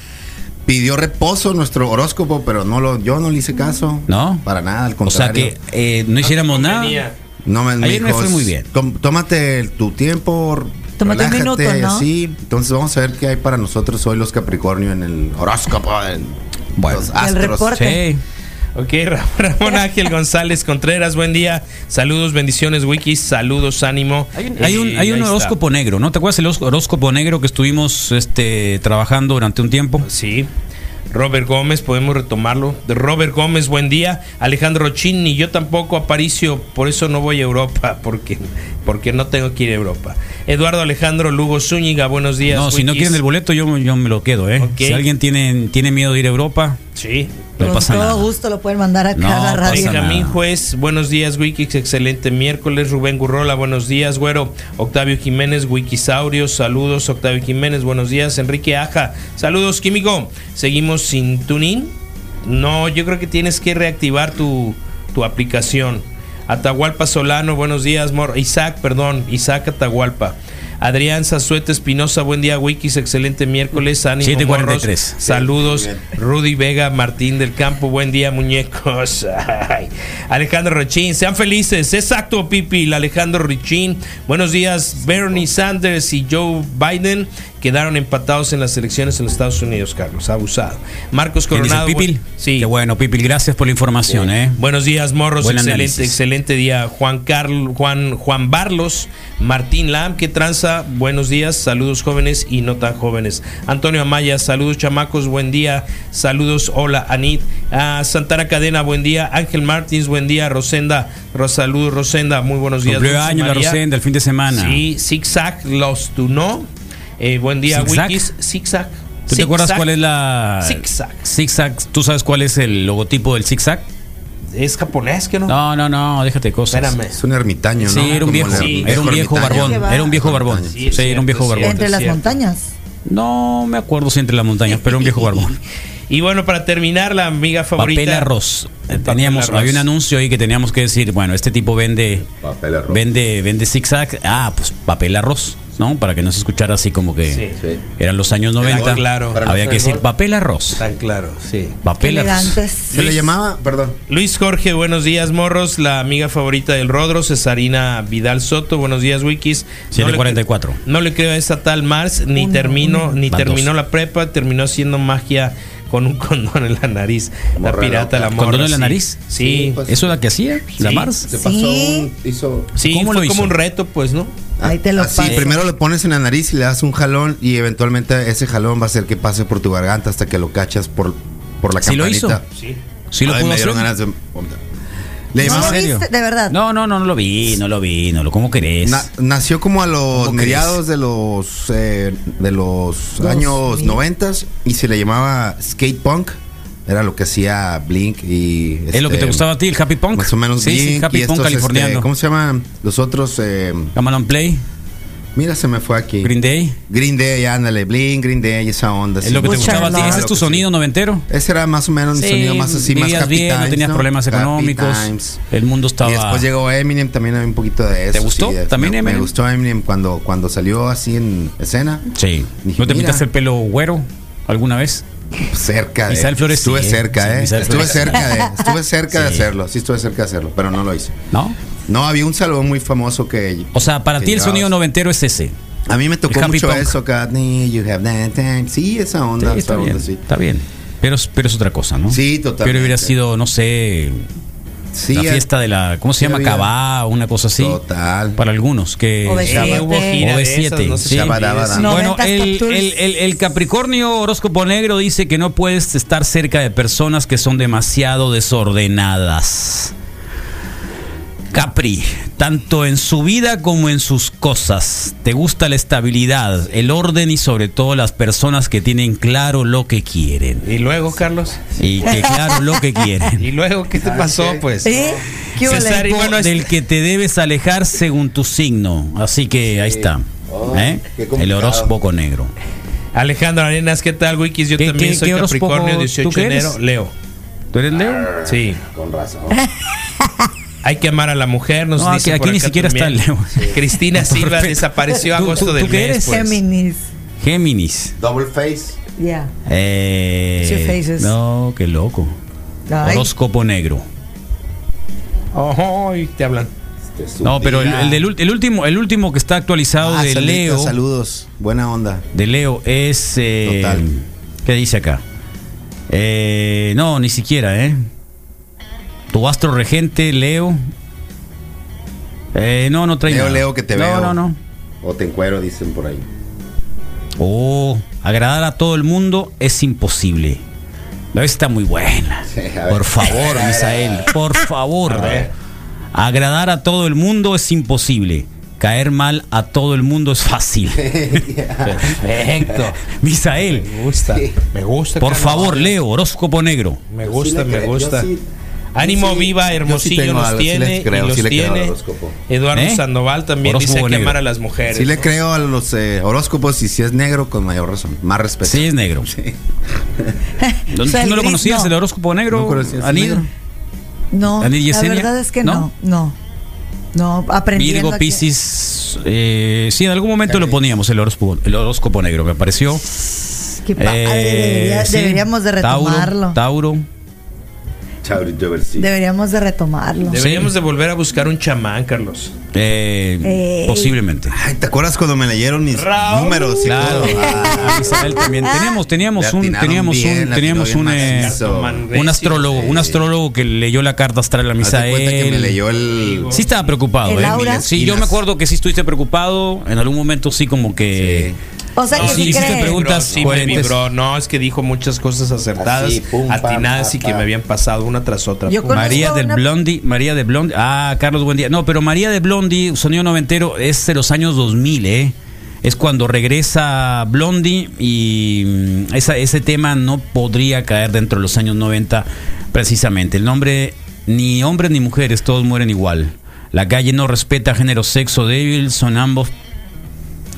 pidió reposo nuestro horóscopo, pero no lo, yo no le hice caso. ¿No? Para nada, al O sea contrario. que eh, no hiciéramos nada. No me, Ayer me fue muy bien. "Tom- Tómate el- tu tiempo. Tómate un relájate", minuto, ¿no? así. Entonces vamos a ver qué hay para nosotros hoy los Capricornio en el horóscopo. en los astros. Sí. Ok, Ra- Ramón Ángel González Contreras, buen día. Saludos, bendiciones, Wikis. Saludos, ánimo. Hay un, Eh, hay un está. horóscopo negro, ¿no? ¿Te acuerdas el horóscopo negro que estuvimos este, trabajando durante un tiempo? Sí. Robert Gómez, podemos retomarlo. De Robert Gómez, buen día. Alejandro Chin, ni yo tampoco, Aparicio, por eso no voy a Europa, porque, porque no tengo que ir a Europa. Eduardo Alejandro Lugo Zúñiga, buenos días. No, si no quieren el boleto, yo, yo me lo quedo, ¿eh? Si alguien tiene, tiene miedo de ir a Europa, Sí. no Con pasa todo nada. gusto lo pueden mandar acá No a la radio. Benjamín Juez, buenos días, Wikix, excelente miércoles. Rubén Gurrola, buenos días, güero. Octavio Jiménez, Wikisaurios, saludos. Octavio Jiménez, buenos días. Enrique Aja, saludos, Químico. Seguimos sin tuning. No, yo creo que tienes que reactivar tu, tu aplicación. Atahualpa Solano, buenos días, Mor. Isaac, perdón, Isaac Atahualpa. Adrián Zazueta Espinosa, buen día, Wikis, excelente miércoles. Ánimo, 7:43. morros. Saludos. Rudy Vega, Martín del Campo, buen día, muñecos. Ay. Alejandro Richín, sean felices. Exacto, Pipi. Alejandro Richín. Buenos días, Bernie Sanders y Joe Biden quedaron empatados en las elecciones en los Estados Unidos, Carlos. Abusado. Marcos ¿Quién dice Coronado. Pipil? Sí. Qué bueno, Pipil, gracias por la información, ¿eh? Buenos días, morros. Buen excelente, análisis. excelente día. Juan Carlos, Juan, Juan Barlos, Martín Lam, ¿qué tranza? Buenos días, saludos jóvenes y no tan jóvenes. Antonio Amaya, saludos chamacos, buen día. Saludos, hola Anit. Ah, Santana Cadena, buen día. Ángel Martins, buen día. Rosenda, Ros- saludos Rosenda, muy buenos días. Cumplió la. Rosenda el fin de semana. Sí, Zigzag Los Tunó. Eh, buen día, ¿Zigzag? Wikis. Zigzag. ¿Tú te acuerdas cuál es la. Zigzag. Zigzag. ¿Tú sabes cuál es el logotipo del zigzag? Es japonés, que no? No, no, no, déjate de cosas. Espérame. Es un ermitaño, Sí, ¿no? era un viejo. Sí, era un viejo barbón. Era un viejo barbón. Sí, Sí, era un viejo barbón. Entre las montañas. No me acuerdo si entre las montañas, pero un viejo barbón. Y bueno, para terminar, la amiga favorita. Papel arroz. Papel Teníamos, arroz. había un anuncio ahí que teníamos que decir, bueno, este tipo vende, Papel arroz. vende, vende zigzag. Ah, pues papel arroz, ¿no? Para que no se escuchara así como que Sí. Sí. eran los años 90. claro. Había que decir papel arroz. Tan claro, sí. Papel arroz. Se le llamaba, perdón. Luis Jorge, buenos días, morros. La amiga favorita del Rodro, Cesarina Vidal Soto, buenos días, Wikis. No le- 744. No le creo a esta tal Mars, ni Uno, ni Van terminó dos. la prepa, terminó haciendo magia con un condón en la nariz. La pirata, la morra. ¿Condón en la nariz? Sí, pues. ¿Eso es la que hacía? ¿La Sí. Mars? Se pasó. Hizo. sí, ¿Cómo fue lo como un reto, pues, ¿no? Ahí te lo Así, paso. primero le pones en la nariz y le das un jalón y eventualmente ese jalón va a hacer que pase por tu garganta hasta que lo cachas por, por la Sí lo campanita. hizo. Sí. ¿Sí lo Ay, pudo me hacer? dieron ganas de. Le ¿No lo. De verdad. No, no, no, no lo vi, no lo vi, no lo. ¿Cómo querés? Na- nació como a los ¿Cómo mediados de los eh, de los Dos años mil. noventas y se le llamaba skate punk. Era lo que hacía Blink y ¿Es lo que este, te gustaba a ti, el Happy Punk? Más o menos Sí, sí, Blink Happy y Punk estos, californiano. este, ¿Cómo se llaman los otros? Eh, Come on Play. Mira, se me fue aquí. Green Day. Green Day, ándale, Blink, Green Day, esa onda. Es lo que te gustaba a ti. ¿Ese es tu sonido noventero? sí. Ese era más o menos un Sí, sonido más así, más Happy bien, no Times, tenías problemas Happy económicos, el mundo estaba- Y después llegó Eminem, también había un poquito de eso. ¿Te gustó? sí, ¿También me, me Eminem? gustó Eminem cuando, cuando salió así en escena. Sí. Dije, ¿No te pintaste el pelo güero alguna vez? Cerca de. Flores estuve sí, cerca, eh. Estuve cerca de. Estuve cerca de hacerlo. Sí, estuve cerca de hacerlo, pero no lo hice. ¿No? No, había un salón muy famoso que. O sea, para ti el sonido noventero es ese. A mí me tocó mucho punk. eso, Katni, you have that time. Sí, esa onda, Sí, esa está onda, bien. sí. Está bien. Pero, es- pero es otra cosa, ¿no? Sí, totalmente. Pero hubiera sido, no sé, Sí, la fiesta de la, ¿cómo se llama? Cabá, una cosa así. Total. Para algunos que OV7. Shabba- hubo gira de OV7, esas, no sé sí. si Shabadabada. No. Bueno, 90s el, Top Tours. el- el- el Capricornio horóscopo negro dice que no puedes estar cerca de personas que son demasiado desordenadas. Capri, tanto en su vida como en sus cosas, te gusta la estabilidad, el orden y sobre todo las personas que tienen claro lo que quieren. Y luego, Carlos. Y que claro lo que quieren. ¿Y luego qué te pasó, pues? ¿Eh? ¿Qué? César, bueno, del que te debes alejar según tu signo. Así que ahí está. ¿eh? qué El horóscopo negro. Alejandro Arenas, ¿qué tal, Wikis? Yo ¿Qué- también qué- soy qué Capricornio, tú 18 qué de enero. Leo. ¿Tú eres Leo? Sí. Con razón. Hay que amar a la mujer, nos No, dice aquí- por aquí ni siquiera está también. Leo. Cristina Silva desapareció ¿Tú- agosto tú- del tú qué mes, eres? pues. Géminis. Géminis. Double face. Yeah. Eh, Two faces. no, qué loco. Ay. Horóscopo negro. Ojo, y te hablan. No, pero el, el del el último, el último que está actualizado Ah, de Leo, Saludos. Buena onda. de Leo es eh, Total. ¿Qué dice acá? Eh, no, ni siquiera, ¿eh? Tu astro regente, Leo. Eh, no, no trae Leo, nada. Leo, que te no, veo. No, no, O te encuero, dicen por ahí. Oh, agradar a todo el mundo es imposible. La vez está muy buena. Sí. Por favor, Misael, por favor. A ver. Agradar a todo el mundo es imposible. Caer mal a todo el mundo es fácil. Perfecto. Misael, Me gusta. Me gusta. por favor, Leo, horóscopo negro. Me gusta, Sí me gusta. yo sí- Ánimo sí- viva, sí Hermosillo nos algo, sí tiene les creo, y los sí tiene. horóscopo. Eduardo ¿Eh? Sandoval también Horóscopo dice que negro. amar a las mujeres. Sí le ¿no? creo a los eh, horóscopos y si es negro, con mayor razón. Más respeto. Sí, es negro. Sí. ¿No, O sea, ¿tú no lo conocías, no. el horóscopo negro? No conocías Anid? No, ¿Anid la verdad es que ¿No? no, no. Aprendiendo. Virgo. Piscis. eh, sí, en algún momento lo poníamos el horóscopo, el horóscopo negro, me pareció. Qué padre, Eh, debería- sí. deberíamos de retomarlo. Tauro. Deberíamos de retomarlo. Deberíamos de volver a buscar un chamán, Carlos. eh, Ey. posiblemente. Ay, ¿te acuerdas cuando me leyeron mis Raúl. números? y Claro. todo? Ah, A Isabel también. Teníamos, teníamos un, teníamos bien, un, teníamos un, eh, un astrólogo, un astrólogo que leyó la carta astral a Misael. que me leyó el. Sí estaba preocupado, ¿El ¿eh? aura? Sí, yo me acuerdo que sí estuviste preocupado. En algún momento sí como que... O sea No, que sí, sí crees. preguntas sí me. No, es que dijo muchas cosas acertadas, Así, pum, atinadas pam, y que pam. me habían pasado una tras otra. Yo María del una- Blondie, María de Blondie. Ah, Carlos, buen día. No, pero María de Blondie, sonido noventero, es de los años 2000, ¿eh? Es cuando regresa Blondie y mm, esa, ese tema no podría caer dentro de los años 90 precisamente. El nombre, ni hombres ni mujeres, todos mueren igual. La calle no respeta género, sexo débil, son ambos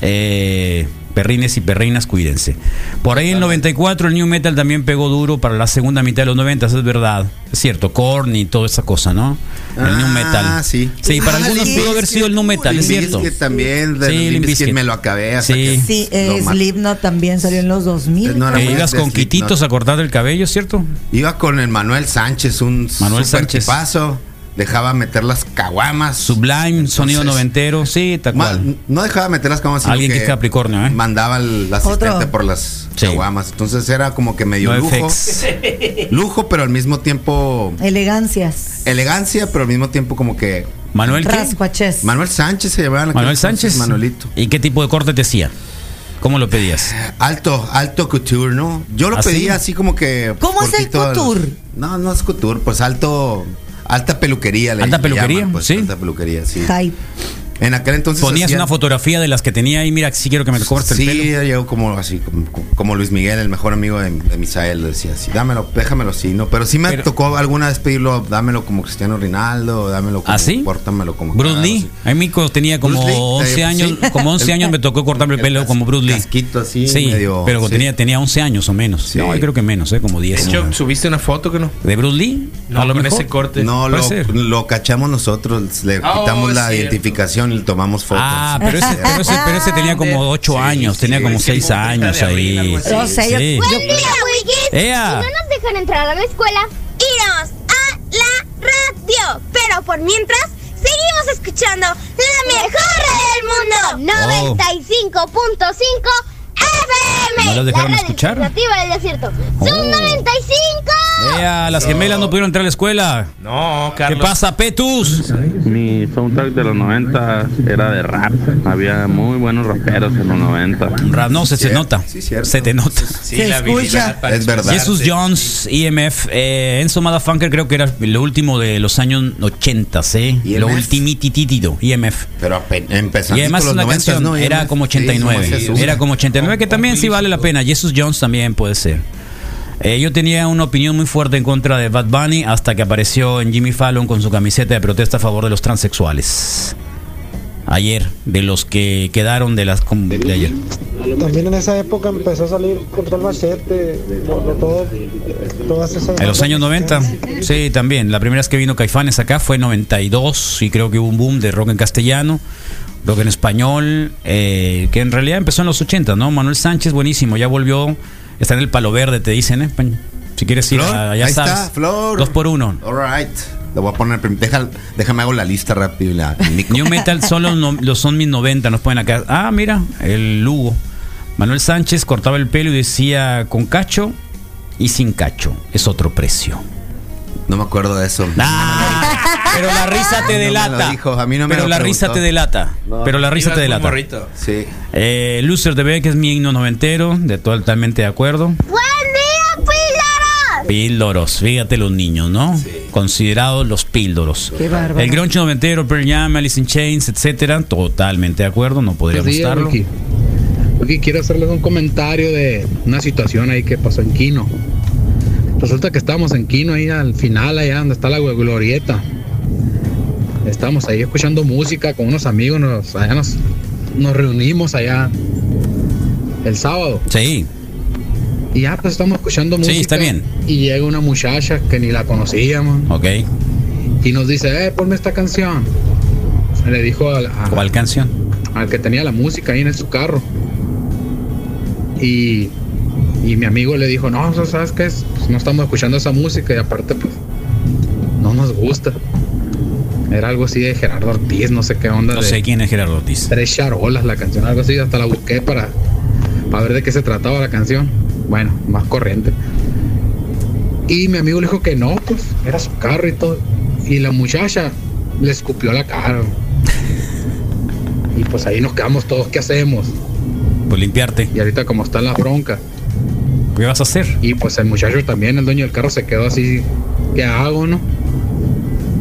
eh, perrines y perrinas, cuídense. Por ahí en el 94 el New Metal también pegó duro para la segunda mitad de los 90, es verdad. Es cierto, Korn y toda esa cosa, ¿no? El New Metal. Ah, sí. Sí, para Ah, algunos Limp pudo haber sido el New Metal, es Limp cierto. Bizkit también, de Sí, Limp Limp me lo acabé hasta Sí. que Sí, eh, Slipknot también salió en los 2000. No, era Que muy ibas con Slipknot. quititos a cortar el cabello, ¿cierto? Iba con el Manuel Sánchez, un Manuel super Sánchez. tipazo. Dejaba meter las caguamas. Sublime, sonido noventero, sí, tal cual. no dejaba meter las caguamas, Alguien que es Capricornio, ¿eh? Mandaba al asistente Otro. por las Sí. caguamas. Entonces era como que medio No lujo. FX. Lujo, pero al mismo tiempo Elegancias. elegancia, pero al mismo tiempo como que. Manuel qué? Rascuaches. Manuel Sánchez se llamaba Manuel Sánchez. Manuelito. ¿Y qué tipo de corte te hacía? ¿Cómo lo pedías? Alto, alto couture, ¿no? Yo lo ¿Ah, pedía así como que. ¿Cómo es el couture? No, no es couture, pues alto. Alta peluquería. le- ¿Alta peluquería? llaman, pues, Sí. Alta peluquería, sí. Hype. En aquel entonces. Ponías hacían- una fotografía de las que tenía ahí, mira, si quiero que me cortes Sí, el pelo. yo como así, como, como Luis Miguel, el mejor amigo de, de Misael, decía así, dámelo, déjamelo así, ¿no? Pero sí me tocó alguna vez pedirlo, dámelo como Cristiano Ronaldo, dámelo como, ¿Ah, sí? pórtamelo como Bruce cagado, Lee. A mí cuando tenía como Bruce Lee, 11 eh, años, sí. como 11 El- años me tocó cortarme el pelo como Bruce Lee. casquito así, sí, medio- pero sí. tenía, tenía 11 años o menos. No, yo creo que menos, ¿eh? como 10. De subiste una foto que no. ¿De Bruce Lee? No, a lo con mejor. ese corte. No, lo, lo cachamos nosotros, le Oh, quitamos la cierto. identificación y tomamos fotos. Ah, pero ese, pero ese, pero ese tenía como 8 años, tenía como 6 años ahí. No sé, yo- Sí. yo- Buen día. ¡Ea! Si no nos dejan entrar a la escuela, iremos a la radio. Pero por mientras, seguimos escuchando la mejor radio del mundo. Oh. 95.5 FM. ¿No las dejaron la radio escuchar? del desierto. Son Oh. 95. Ea, las gemelas no pudieron entrar a la escuela. No, ¿Qué pasa, Petus? Mi soundtrack de los 90 era de rap. Había muy buenos raperos en los 90. Rap, no, se, se nota. Se te nota. Sí, la habilidad para Es verdad. Jesus Jones, EMF, eh, Enzo Motherfucker creo que era lo último de los años 80, ¿eh? Lo EMF. ultimititito, EMF. Pero apen- empezando Y además con los una 90, canción, ¿no? era como Sí, 89. nomás Jesús. era como 89, que también sí vale la pena. Jesus Jones también puede ser. Eh, yo tenía una opinión muy fuerte en contra de Bad Bunny hasta que apareció en Jimmy Fallon con su camiseta de protesta a favor de los transexuales. Ayer, de los que quedaron de las de ayer. También en esa época empezó a salir Control Machete, lo- todo, todas esas En los años 90, mexicanas. sí, también. La primera vez que vino Caifanes acá fue en 92 y creo que hubo un boom de rock en castellano, rock en español, eh, que en realidad empezó en los 80, ¿no? Manuel Sánchez, buenísimo, ya volvió, está en el palo verde, te dicen, ¿eh? Si quieres ir, Flor, a- ya ahí sabes. está, Flor. Dos por uno. All right. Lo voy a poner. deja- déjame hago la lista rápido. La. New Metal no- los son mis 90, nos ponen acá. Ah, mira, el Lugo. Manuel Sánchez cortaba el pelo y decía con cacho y sin cacho. Es otro precio. No me acuerdo de eso. Ah, pero la risa te No me lo delata. dijo, a mí no me pero lo la preguntó. risa te delata. No. pero la risa te delata. morrito. Sí. Eh, Loser de Beck es mi himno noventero, de totalmente de acuerdo. Buen día, Pilaras. Píldoros, fíjate los niños, ¿no? Considerados los píldoros. Qué bárbaro. El grunge noventero, Pearl Jam, Alice in Chains, etcétera, totalmente de acuerdo, no podría gustarlo. Ricky. Ricky, quiero hacerles un comentario de una situación ahí que pasó en Quino. Resulta que estábamos en Quino ahí al final, allá donde está la glorieta. Estábamos ahí escuchando música con unos amigos, nos, allá nos, nos reunimos allá el sábado. Sí, Y ya pues estamos escuchando Sí, música. está bien. Y llega una muchacha que ni la conocíamos ok. y nos dice, eh, ponme esta canción. Le dijo al, a- ¿Cuál canción? al que tenía la música ahí en su carro. Y, y mi amigo le dijo, no, ¿sabes qué? es? Pues no estamos escuchando esa música y aparte pues no nos gusta. Era algo así de Gerardo Ortiz, no sé qué onda. No de sé quién es Gerardo Ortiz. Tres charolas la canción, algo así, hasta la busqué para, para ver de qué se trataba la canción. Bueno, más corriente. Y mi amigo le dijo que no, pues era su carro y todo. Y la muchacha le escupió la cara. Y pues ahí nos quedamos todos, ¿qué hacemos? Pues limpiarte. Y ahorita como está la bronca. ¿Qué vas a hacer? Y pues el muchacho también, el dueño del carro, se quedó así, ¿qué hago, no?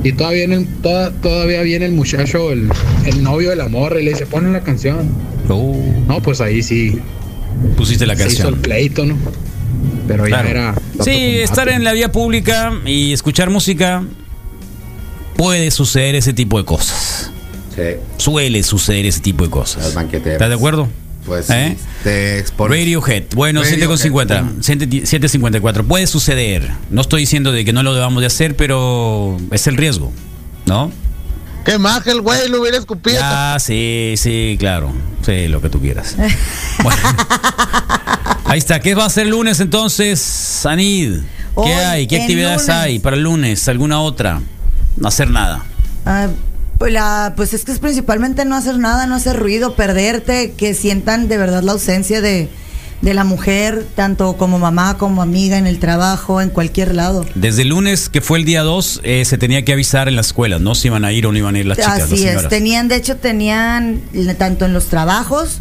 Y todavía viene, el- toda- todavía viene el muchacho, el, el novio de la morra, y le dice, ponle la canción. No, pues ahí sí. Pusiste la Se hizo el canción. pleito, ¿no? Pero Claro. ya era. Sí, estar en la vía pública y escuchar música puede suceder ese tipo de cosas. Sí. Suele suceder ese tipo de cosas. ¿Estás de acuerdo? Pues ¿Eh? te expones. Radiohead. Bueno, Radiohead. 7.50. 7.54. Puede suceder. No estoy diciendo de que no lo debamos de hacer, pero es el riesgo. ¿No? Qué maja el güey, lo hubiera escupido. Ah, sí, sí, claro. Sí, lo que tú quieras. Bueno. Ahí está. ¿Qué va a ser el lunes entonces, Anid? ¿Qué Hoy, hay? ¿Qué actividades lunes. hay para el lunes? ¿Alguna otra? No hacer nada. Pues, la- pues es que es principalmente no hacer nada, no hacer ruido, perderte, que sientan de verdad la ausencia de, de la mujer, tanto como mamá, como amiga, en el trabajo, en cualquier lado. Desde el lunes, que fue el día 2, eh, se tenía que avisar en las escuelas, ¿no? Si iban a ir o no iban a ir las chicas, las Así es, tenían, de hecho, tenían, tanto en los trabajos,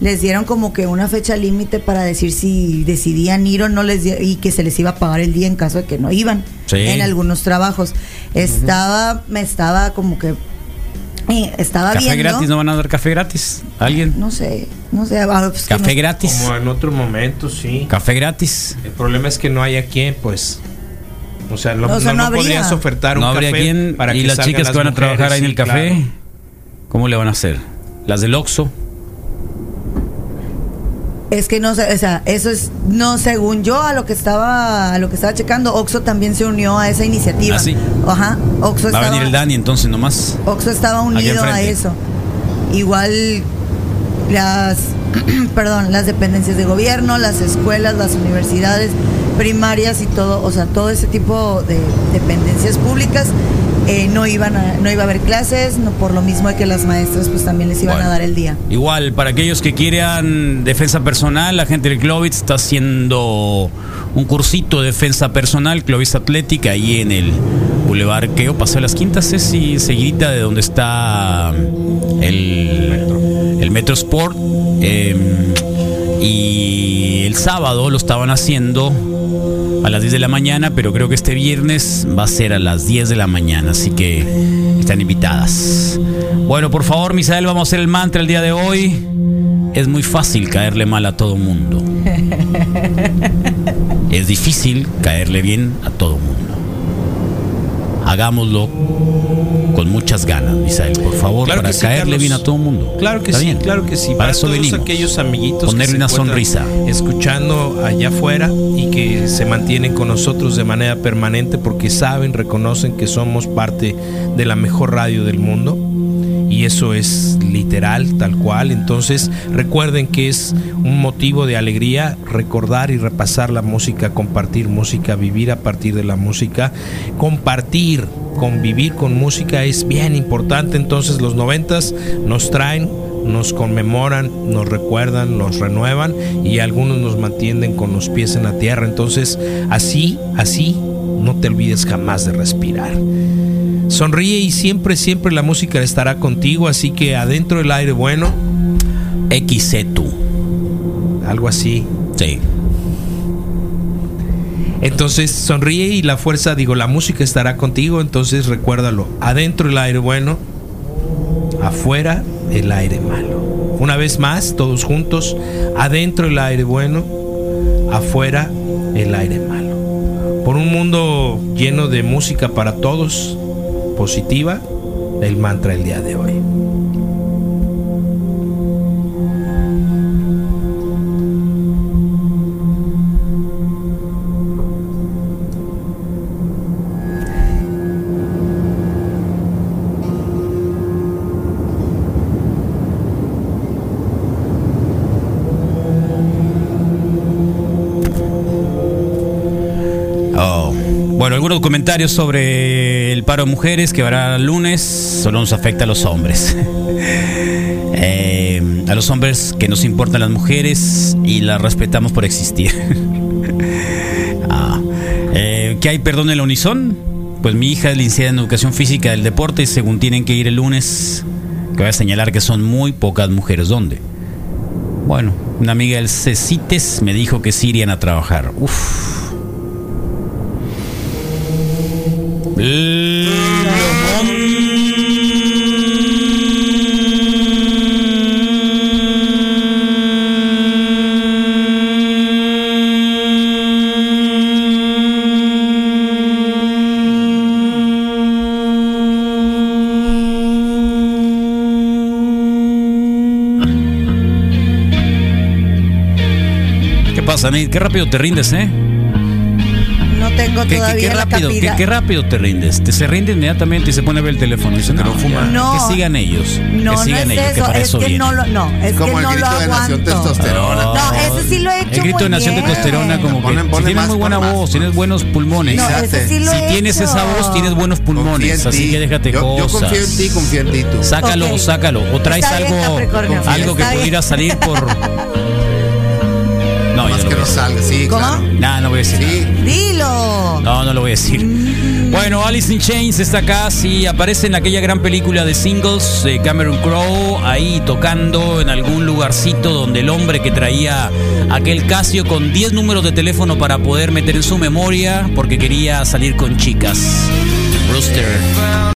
les dieron como que una fecha límite para decir si decidían ir o no les y que se les iba a pagar el día en caso de que no iban Sí. en algunos trabajos. Estaba, me estaba como que Y estaba Café viendo. gratis, ¿no van a dar café gratis? ¿Alguien? No sé, no sé. ah, pues Café no- gratis. Como en otro momento, sí. Café gratis. El problema es que no hay a quién, pues. O sea, no, O sea, no- no podrías ofertar un No habría café quien. para y que las chicas que van a mujeres, trabajar ahí en el café, claro. ¿cómo le van a hacer? Las del Oxxo. Es que no sé, o sea, eso es no según yo a lo que estaba a lo que estaba checando, Oxo también se unió a esa iniciativa. ¿Ah, sí? Ajá, Oxo Va a venir el Dani entonces nomás. Oxxo estaba unido a eso. Igual las perdón, las dependencias de gobierno, las escuelas, las universidades primarias y todo, o sea, todo ese tipo de dependencias públicas eh, no iban a, no iba a haber clases, no, por lo mismo de que las maestras pues también les iban Bueno. a dar el día. Igual, para aquellos que quieran defensa personal, la gente del Clovitz está haciendo un cursito de defensa personal, Clovis Atlética, ahí en el Boulevard Queo, Paseo de las Quintas, es y seguidita de donde está el, el Metro Sport. eh, y el sábado lo estaban haciendo a las 10 de la mañana, pero creo que este viernes va a ser a las 10 de la mañana, así que están invitadas. Bueno, por favor, Misael, vamos a hacer el mantra el día de hoy. Es muy fácil caerle mal a todo mundo. Es difícil caerle bien a todo mundo. Hagámoslo con muchas ganas, Misael, por favor, Claro para que sí, caerle Carlos. bien a todo mundo. Claro que ¿Está sí, bien? claro que sí. Para, eso todos venimos. aquellos amiguitos que Ponerle se una sonrisa. escuchando allá afuera y que se mantienen con nosotros de manera permanente porque saben, reconocen que somos parte de la mejor radio del mundo. Y eso es literal, tal cual. Entonces recuerden que es un motivo de alegría recordar y repasar la música, compartir música, vivir a partir de la música, compartir, convivir con música es bien importante. Entonces los noventas nos traen nos conmemoran, nos recuerdan, nos renuevan y algunos nos mantienen con los pies en la tierra. Entonces, así, así, no te olvides jamás de respirar. Sonríe y siempre, siempre la música estará contigo, así que adentro del aire bueno, XC tú. algo así. Sí. Entonces sonríe y la fuerza, digo, la música estará contigo, entonces recuérdalo, adentro el aire bueno, afuera el aire malo. Una vez más, todos juntos, adentro el aire bueno, afuera el aire malo. Por un mundo lleno de música para todos, positiva, el mantra el día de hoy. Oh. Bueno, algunos comentarios sobre el paro de mujeres que habrá lunes. Solo nos afecta a los hombres. Eh, a los hombres que nos importan las mujeres y las respetamos por existir. Ah. Eh, ¿Qué hay, perdón, en la Unison? Pues mi hija es licenciada en Educación Física del Deporte según tienen que ir el lunes, que voy a señalar que son muy pocas mujeres. ¿Dónde? Bueno, una amiga del CECITES me dijo que sí irían a trabajar. Uf. ¿Qué pasa, Nate? Qué rápido te rindes, ¿eh? Tengo ¿Qué, todavía rápido, qué te rindes. Te se rinde inmediatamente y se pone a ver el teléfono. Dice, no, que sigan ellos. No, que no sigan es ellos, que para es eso que vienen. no lo, no, es como que el no grito lo de Nación. Testosterona. No, ese sí lo he hecho El grito muy de Nación bien. Testosterona como que si tienes más, muy buena voz, tienes buenos pulmones. No, ese sí lo si he tienes hecho. esa voz, tienes buenos pulmones. Así que déjate yo, cosas. Yo confío en ti, confía en ti tú. Sácalo, sácalo. O traes algo, que pudiera salir por. No, que voy a no decir. salga, sí, ¿Cómo? claro. Nah, no voy a decir. nada. Dilo. No, no lo voy a decir. Bueno, Alice in Chains está acá, sí, aparece en aquella gran película de singles de Cameron Crowe, ahí tocando en algún lugarcito donde el hombre que traía aquel Casio con 10 números de teléfono para poder meter en su memoria porque quería salir con chicas. Rooster.